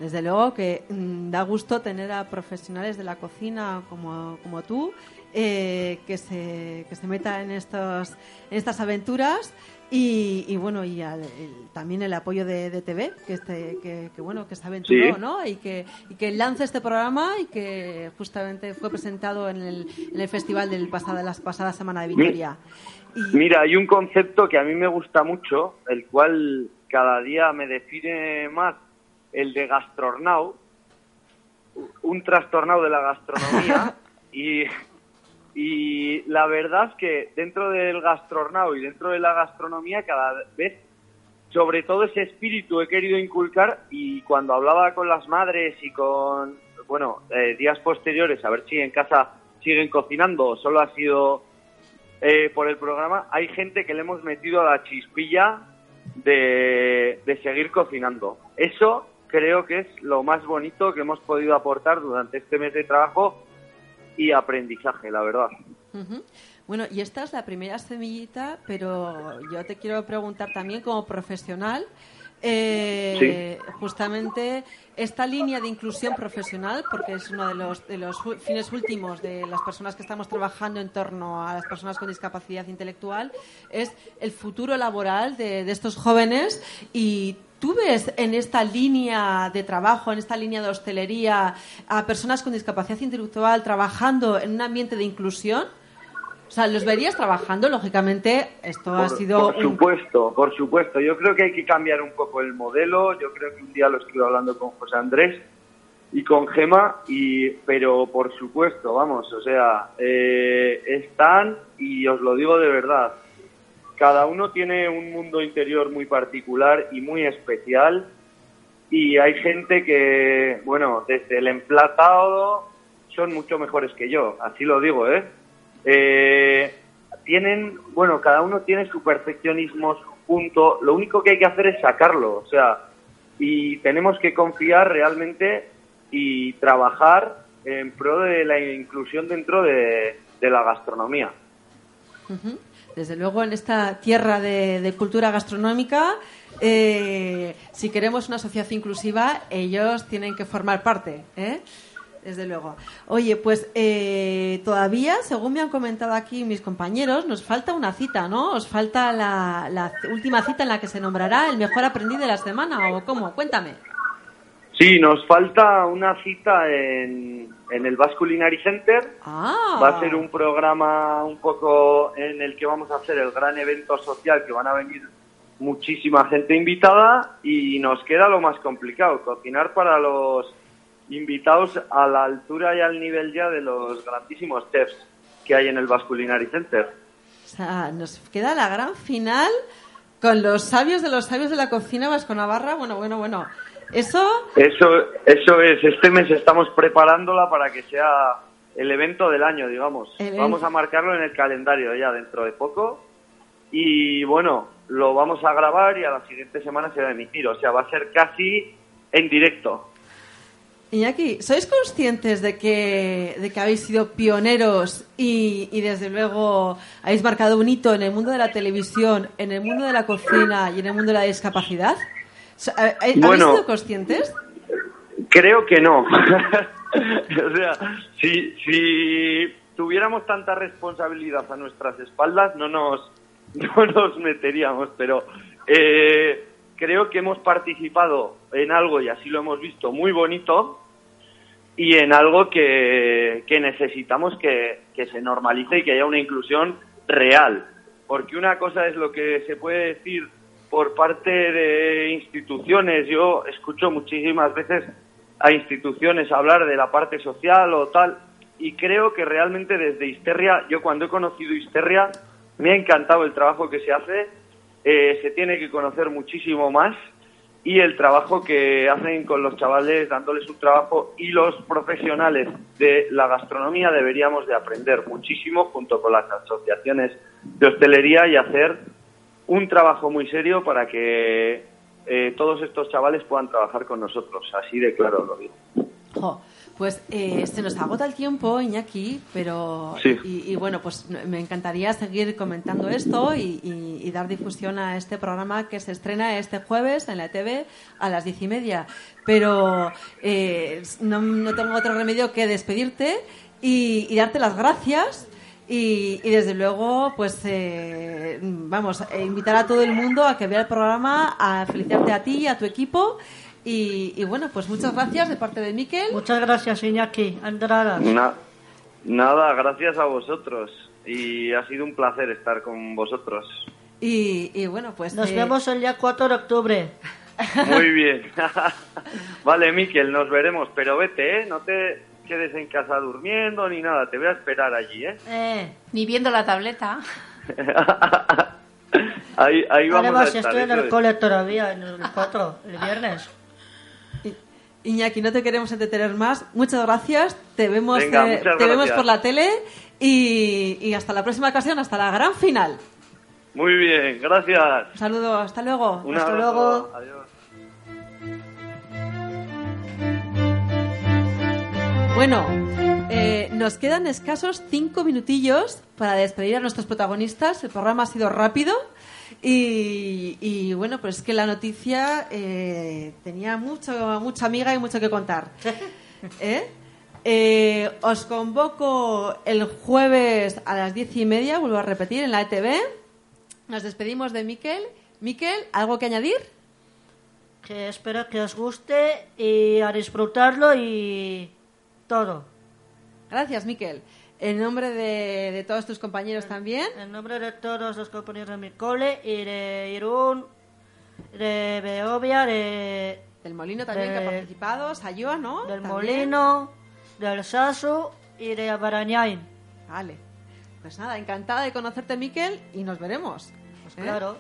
Desde luego que mm, da gusto tener a profesionales de la cocina como, como tú eh, que, se, que se metan en, estos, en estas aventuras y, y bueno y al- el- también el apoyo de, de TV que este que, que, bueno que se aventuró Sí. ¿no? y que y que lance este programa y que justamente fue presentado en el, en el festival del pasada la pasada semana de Vitoria Mira, hay un concepto que a mí me gusta mucho, el cual cada día me define más, el de gastrornau, un trastornado de la gastronomía y, y la verdad es que dentro del gastrornau y dentro de la gastronomía cada vez sobre todo ese espíritu he querido inculcar y cuando hablaba con las madres y con, bueno, eh, días posteriores, a ver si en casa siguen cocinando o solo ha sido eh, por el programa, hay gente que le hemos metido a la chispilla de, de seguir cocinando. Eso creo que es lo más bonito que hemos podido aportar durante este mes de trabajo y aprendizaje, la verdad. Bueno, y esta es la primera semillita, pero yo te quiero preguntar también como profesional, eh, justamente esta línea de inclusión profesional, porque es uno de los, de los fu- fines últimos de las personas que estamos trabajando en torno a las personas con discapacidad intelectual, es el futuro laboral de, de estos jóvenes y ¿Tú ves en esta línea de trabajo, en esta línea de hostelería, a personas con discapacidad intelectual trabajando en un ambiente de inclusión? O sea, los verías trabajando, lógicamente, esto ha sido por un... supuesto, por supuesto. Yo creo que hay que cambiar un poco el modelo. Yo creo que un día lo estuve hablando con José Andrés y con Gema, y, pero por supuesto, vamos, o sea, eh, están, y os lo digo de verdad, cada uno tiene un mundo interior muy particular y muy especial, y hay gente que, bueno, desde el emplatado son mucho mejores que yo, así lo digo, ¿eh? Eh, tienen, bueno, cada uno tiene su perfeccionismo, su punto. Lo único que hay que hacer es sacarlo, o sea, y tenemos que confiar realmente y trabajar en pro de la inclusión dentro de, la gastronomía. Desde luego, en esta tierra de, cultura gastronómica, eh, si queremos una sociedad inclusiva, ellos tienen que formar parte, ¿eh? Desde luego. Oye, pues eh, todavía, según me han comentado aquí mis compañeros, nos falta una cita, ¿no? Os falta la última cita en la que se nombrará el mejor aprendiz de la semana, ¿o cómo? Cuéntame. Sí, nos falta una cita en, en el Basque Culinary Center. Ah. Va a ser un programa un poco en el que vamos a hacer el gran evento social que van a venir muchísima gente invitada y nos queda lo más complicado, cocinar para los invitados a la altura y al nivel ya de los grandísimos chefs que hay en el Basque Culinary Center. O sea, nos queda la gran final con los sabios de los sabios de la cocina Vasco Navarra. Bueno, bueno, bueno. Eso, Eso, eso es, este mes estamos preparándola para que sea el evento del año, digamos. El- Vamos a marcarlo en el calendario ya dentro de poco. Y bueno, lo vamos a grabar y a la siguiente semana se va a emitir. O sea, va a ser casi en directo. Iñaki, ¿sois conscientes de que, de que habéis sido pioneros y, y desde luego habéis marcado un hito en el mundo de la televisión, en el mundo de la cocina y en el mundo de la discapacidad? So- ¿ha- ha- ¿Habéis Bueno. sido conscientes? Creo que no. o sea, si, si tuviéramos tanta responsabilidad a nuestras espaldas, no nos, no nos meteríamos, pero eh, creo que hemos participado en algo, y así lo hemos visto, muy bonito, y en algo que, que necesitamos que, que se normalice y que haya una inclusión real. Porque una cosa es lo que se puede decir por parte de instituciones. Yo escucho muchísimas veces a instituciones hablar de la parte social o tal, y creo que realmente desde Histerria, yo cuando he conocido Histerria, me ha encantado el trabajo que se hace, eh, se tiene que conocer muchísimo más y el trabajo que hacen con los chavales, dándoles un trabajo y los profesionales de la gastronomía deberíamos de aprender muchísimo junto con las asociaciones de hostelería y hacer un trabajo muy serio para que eh, todos estos chavales puedan trabajar con nosotros, así de claro lo digo. Pues eh, se nos agota el tiempo, Iñaki, pero Sí. y, y bueno, pues me encantaría seguir comentando esto y, y- y dar difusión a este programa que se estrena este jueves en la TV a las diez y media. Pero eh, no, no tengo otro remedio que despedirte y darte las gracias. Y, y desde luego, pues eh, vamos, eh, invitar a todo el mundo a que vea el programa, a felicitarte a ti y a tu equipo. Y, y bueno, pues muchas gracias de parte de Miquel. Muchas gracias, Iñaki. Andradas. Na- nada, gracias a vosotros y ha sido un placer estar con vosotros. Y, y bueno, pues. Nos eh, vemos el día 4 de octubre. Muy bien. vale, Miquel, nos veremos, pero vete, ¿eh? No te quedes en casa durmiendo ni nada, te voy a esperar allí, ¿eh? Eh, Ni viendo la tableta. Ahí, ahí vamos además, a estar. estoy en el es. cole todavía, en el 4, el viernes. Iñaki, no te queremos entretener más. Muchas gracias. Te vemos, Venga, eh, te vemos por la tele. Y, y hasta la próxima ocasión, hasta la gran final. Muy bien, gracias. Un saludo, hasta luego. Un Hasta abrazo. luego. Adiós. Bueno, eh, nos quedan escasos cinco minutillos para despedir a nuestros protagonistas. El programa ha sido rápido y, y, bueno, pues es que la noticia eh, tenía mucho, mucha amiga y mucho que contar. ¿Eh? Eh, os convoco el jueves a las diez y media, vuelvo a repetir, en la ETV. Nos despedimos de Miquel. Miquel, ¿algo que añadir? Que espero que os guste y a disfrutarlo y todo. Gracias, Miquel. en nombre de, de todos tus compañeros también. En nombre de todos los compañeros de mi cole y de Irún, de Beovia, de... Del Molino también, que ha participado, Sayua, ¿no? Del También. Molino, del Sasu y de Abarañain. Vale. Pues nada, encantada de conocerte, Miquel, y nos veremos. Pues ¿Eh? claro.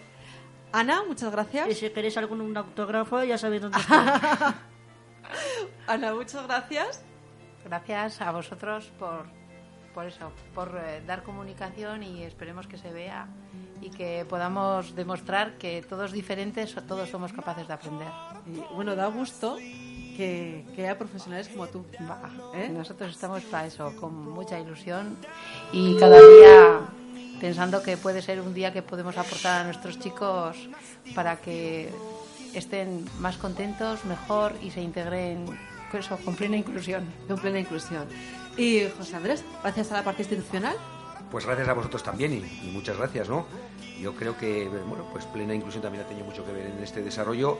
Ana, muchas gracias. Y si queréis algún autógrafo, ya sabéis dónde estoy. Ana, muchas gracias. Gracias a vosotros por, por eso, por eh, dar comunicación y esperemos que se vea y que podamos demostrar que todos diferentes, todos somos capaces de aprender. Y bueno, da gusto que, que haya profesionales como tú. ¿eh? Nosotros estamos para eso, con mucha ilusión y cada día pensando que puede ser un día que podemos aportar a nuestros chicos para que estén más contentos, mejor y se integren pues eso, con plena inclusión. Con plena inclusión. Y José Andrés, gracias a la parte institucional. Pues gracias a vosotros también y, y muchas gracias, ¿no? Yo creo que, bueno, pues plena inclusión también ha tenido mucho que ver en este desarrollo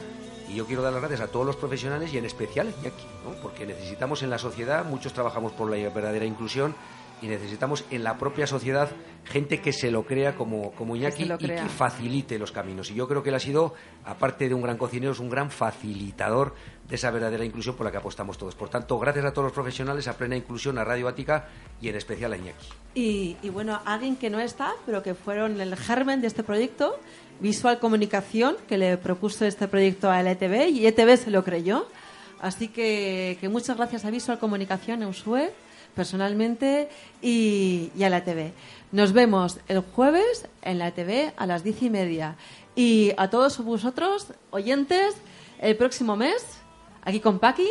y yo quiero dar las gracias a todos los profesionales y en especial a Iñaki, ¿no? Porque necesitamos en la sociedad, muchos trabajamos por la verdadera inclusión y necesitamos en la propia sociedad gente que se lo crea como, como Iñaki y que facilite los caminos. Y yo creo que él ha sido, aparte de un gran cocinero, es un gran facilitador de esa verdadera inclusión por la que apostamos todos. Por tanto, gracias a todos los profesionales, a Plena Inclusión, a Radio Ática y en especial a Iñaki. Y, y bueno, alguien que no está, pero que fueron el germen de este proyecto, Visual Comunicación, que le propuso este proyecto a LTV y ETV se lo creyó. Así que, muchas gracias a Visual Comunicación, Eusue, personalmente, y, y a la TV. Nos vemos el jueves en la TV a las diez y media. Y a todos vosotros, oyentes, el próximo mes, aquí con Paqui,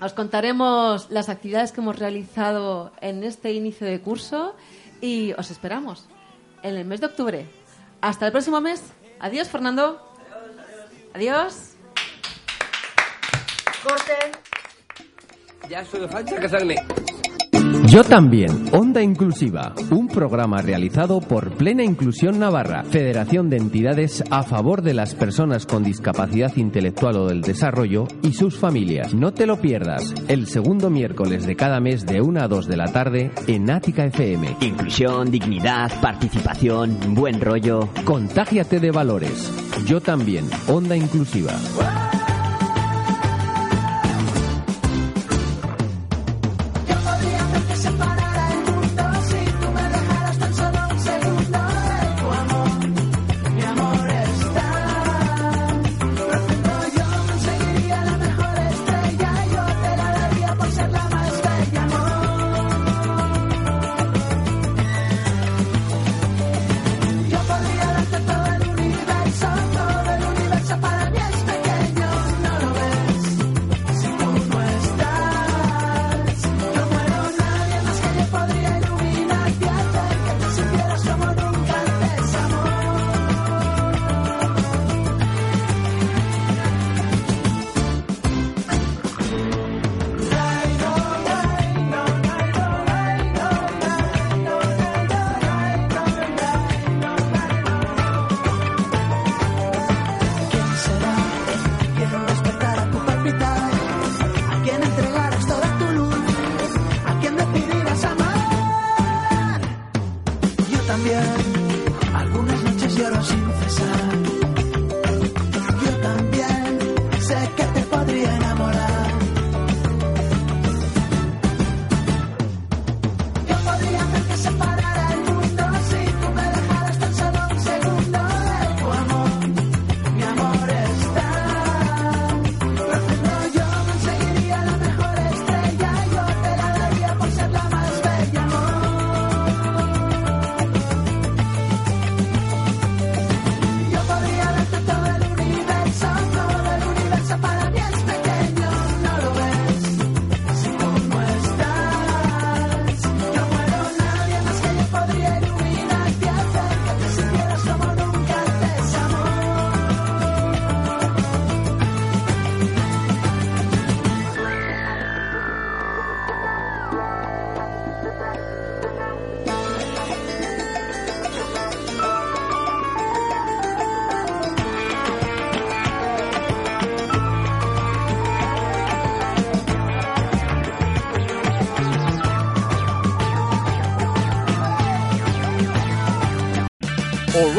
os contaremos las actividades que hemos realizado en este inicio de curso y os esperamos en el mes de octubre. Hasta el próximo mes. Adiós, Fernando. Adiós. Corten. Ya solo falta casarme. Yo también, Onda Inclusiva, un programa realizado por Plena Inclusión Navarra, Federación de Entidades a favor de las personas con discapacidad intelectual o del desarrollo y sus familias. No te lo pierdas, el segundo miércoles de cada mes de 1 a 2 de la tarde en Ática FM. Inclusión, dignidad, participación, buen rollo. Contágiate de valores. Yo también, Onda Inclusiva.